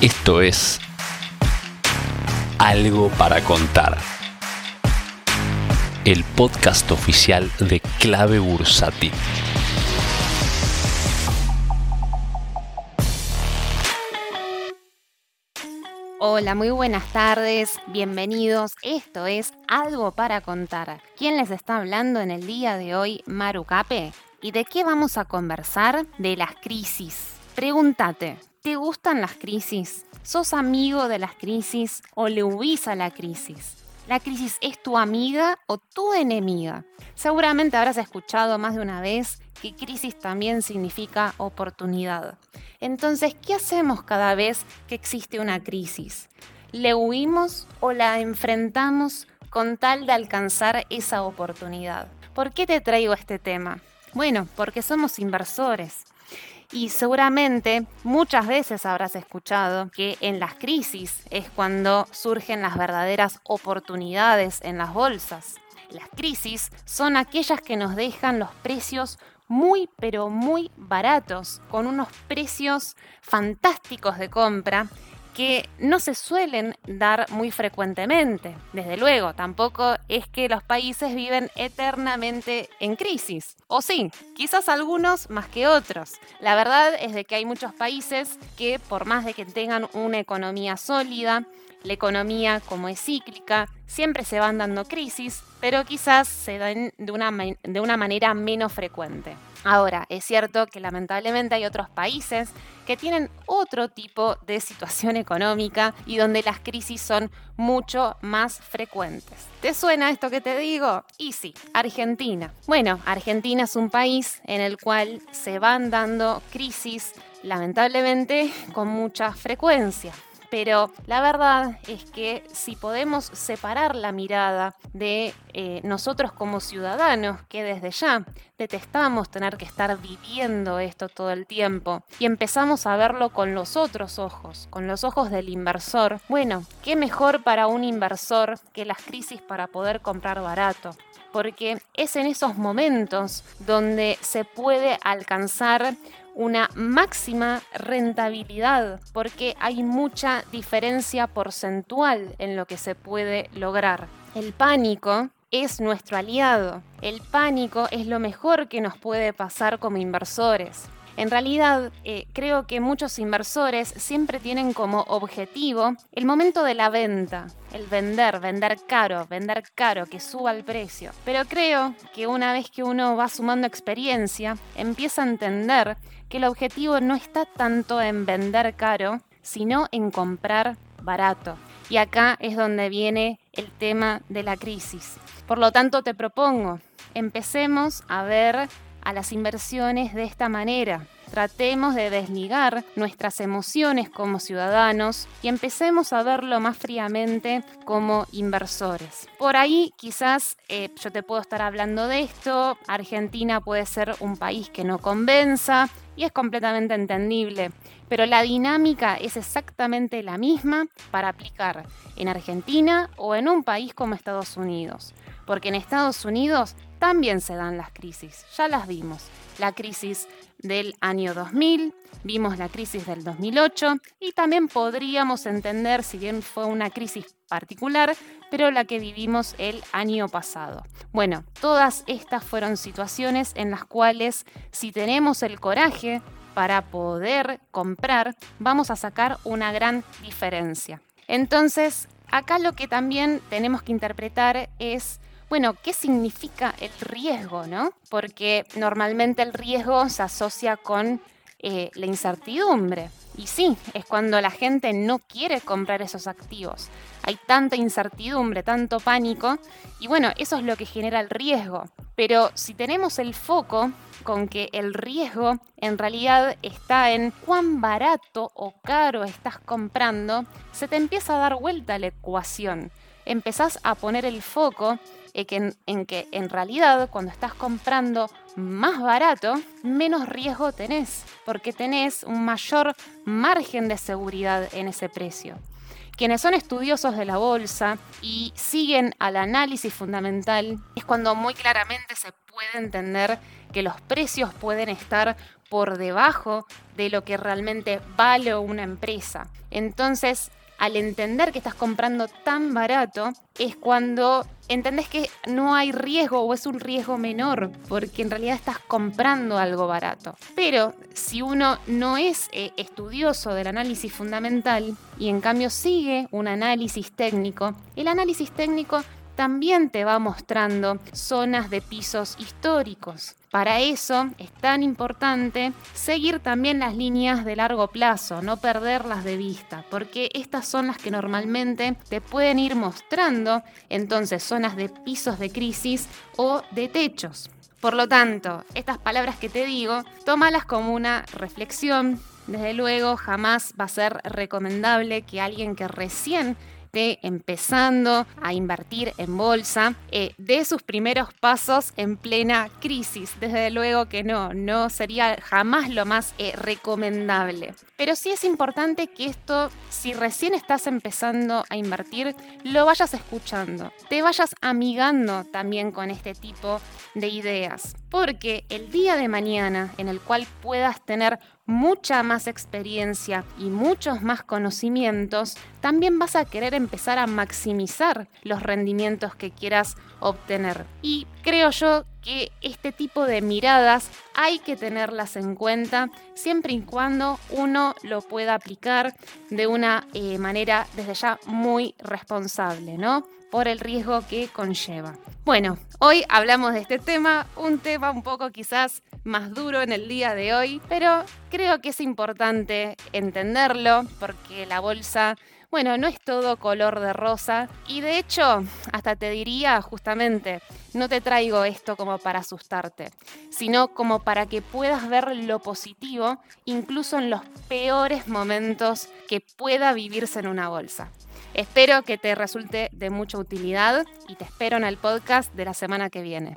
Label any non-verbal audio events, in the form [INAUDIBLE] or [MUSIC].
Esto es Algo para contar. El podcast oficial de Clave Bursati. Hola, muy buenas tardes, bienvenidos. Esto es Algo para contar. ¿Quién les está hablando en el día de hoy? Maru Cape. ¿Y de qué vamos a conversar? De las crisis. Pregúntate, ¿te gustan las crisis? ¿Sos amigo de las crisis o le huís a la crisis? ¿La crisis es tu amiga o tu enemiga? Seguramente habrás escuchado más de una vez que crisis también significa oportunidad. Entonces, ¿qué hacemos cada vez que existe una crisis? ¿Le huimos o la enfrentamos con tal de alcanzar esa oportunidad? ¿Por qué te traigo este tema? Bueno, porque somos inversores. Y seguramente muchas veces habrás escuchado que en las crisis es cuando surgen las verdaderas oportunidades en las bolsas. Las crisis son aquellas que nos dejan los precios muy pero muy baratos, con unos precios fantásticos de compra que no se suelen dar muy frecuentemente. Desde luego, tampoco es que los países viven eternamente en crisis. O sí, quizás algunos más que otros. La verdad es de que hay muchos países que por más de que tengan una economía sólida, la economía como es cíclica, siempre se van dando crisis, pero quizás se dan de una, de una manera menos frecuente. Ahora, es cierto que lamentablemente hay otros países que tienen otro tipo de situación [LAUGHS] económica y donde las crisis son mucho más frecuentes. ¿Te suena esto que te digo? Y sí, Argentina. Bueno, Argentina es un país en el cual se van dando crisis lamentablemente con mucha frecuencia. Pero la verdad es que si podemos separar la mirada de eh, nosotros como ciudadanos, que desde ya detestamos tener que estar viviendo esto todo el tiempo, y empezamos a verlo con los otros ojos, con los ojos del inversor, bueno, ¿qué mejor para un inversor que las crisis para poder comprar barato? porque es en esos momentos donde se puede alcanzar una máxima rentabilidad porque hay mucha diferencia porcentual en lo que se puede lograr. El pánico es nuestro aliado. El pánico es lo mejor que nos puede pasar como inversores. En realidad, eh, creo que muchos inversores siempre tienen como objetivo el momento de la venta, el vender, vender caro, vender caro, que suba el precio. Pero creo que una vez que uno va sumando experiencia, empieza a entender que el objetivo no está tanto en vender caro, sino en comprar barato. Y acá es donde viene el tema de la crisis. Por lo tanto, te propongo, empecemos a ver a las inversiones de esta manera. Tratemos de desligar nuestras emociones como ciudadanos y empecemos a verlo más fríamente como inversores. Por ahí quizás eh, yo te puedo estar hablando de esto, Argentina puede ser un país que no convenza y es completamente entendible, pero la dinámica es exactamente la misma para aplicar en Argentina o en un país como Estados Unidos, porque en Estados Unidos también se dan las crisis, ya las vimos la crisis del año 2000, vimos la crisis del 2008 y también podríamos entender, si bien fue una crisis particular, pero la que vivimos el año pasado. Bueno, todas estas fueron situaciones en las cuales si tenemos el coraje para poder comprar, vamos a sacar una gran diferencia. Entonces, acá lo que también tenemos que interpretar es bueno, ¿qué significa el riesgo, no? Porque normalmente el riesgo se asocia con eh, la incertidumbre. Y sí, es cuando la gente no quiere comprar esos activos. Hay tanta incertidumbre, tanto pánico, y bueno, eso es lo que genera el riesgo. Pero si tenemos el foco con que el riesgo en realidad está en cuán barato o caro estás comprando, se te empieza a dar vuelta la ecuación. Empezás a poner el foco en, que en realidad cuando estás comprando más barato, menos riesgo tenés, porque tenés un mayor margen de seguridad en ese precio. Quienes son estudiosos de la bolsa y siguen al análisis fundamental, es cuando muy claramente se puede entender que los precios pueden estar por debajo de lo que realmente vale una empresa. Entonces, al entender que estás comprando tan barato, es cuando entendés que no hay riesgo o es un riesgo menor, porque en realidad estás comprando algo barato. Pero si uno no es eh, estudioso del análisis fundamental y en cambio sigue un análisis técnico, el análisis técnico también te va mostrando zonas de pisos históricos. Para eso es tan importante seguir también las líneas de largo plazo, no perderlas de vista, porque estas son las que normalmente te pueden ir mostrando entonces zonas de pisos de crisis o de techos. Por lo tanto, estas palabras que te digo, tómalas como una reflexión. Desde luego, jamás va a ser recomendable que alguien que recién empezando a invertir en bolsa, eh, de sus primeros pasos en plena crisis. Desde luego que no, no sería jamás lo más eh, recomendable. Pero sí es importante que esto, si recién estás empezando a invertir, lo vayas escuchando, te vayas amigando también con este tipo de ideas. Porque el día de mañana en el cual puedas tener mucha más experiencia y muchos más conocimientos, también vas a querer empezar a maximizar los rendimientos que quieras obtener. Y creo yo que este tipo de miradas hay que tenerlas en cuenta siempre y cuando uno lo pueda aplicar de una eh, manera desde ya muy responsable, ¿no? por el riesgo que conlleva. Bueno, hoy hablamos de este tema, un tema un poco quizás más duro en el día de hoy, pero creo que es importante entenderlo porque la bolsa bueno, no es todo color de rosa y de hecho, hasta te diría justamente, no te traigo esto como para asustarte, sino como para que puedas ver lo positivo incluso en los peores momentos que pueda vivirse en una bolsa. Espero que te resulte de mucha utilidad y te espero en el podcast de la semana que viene.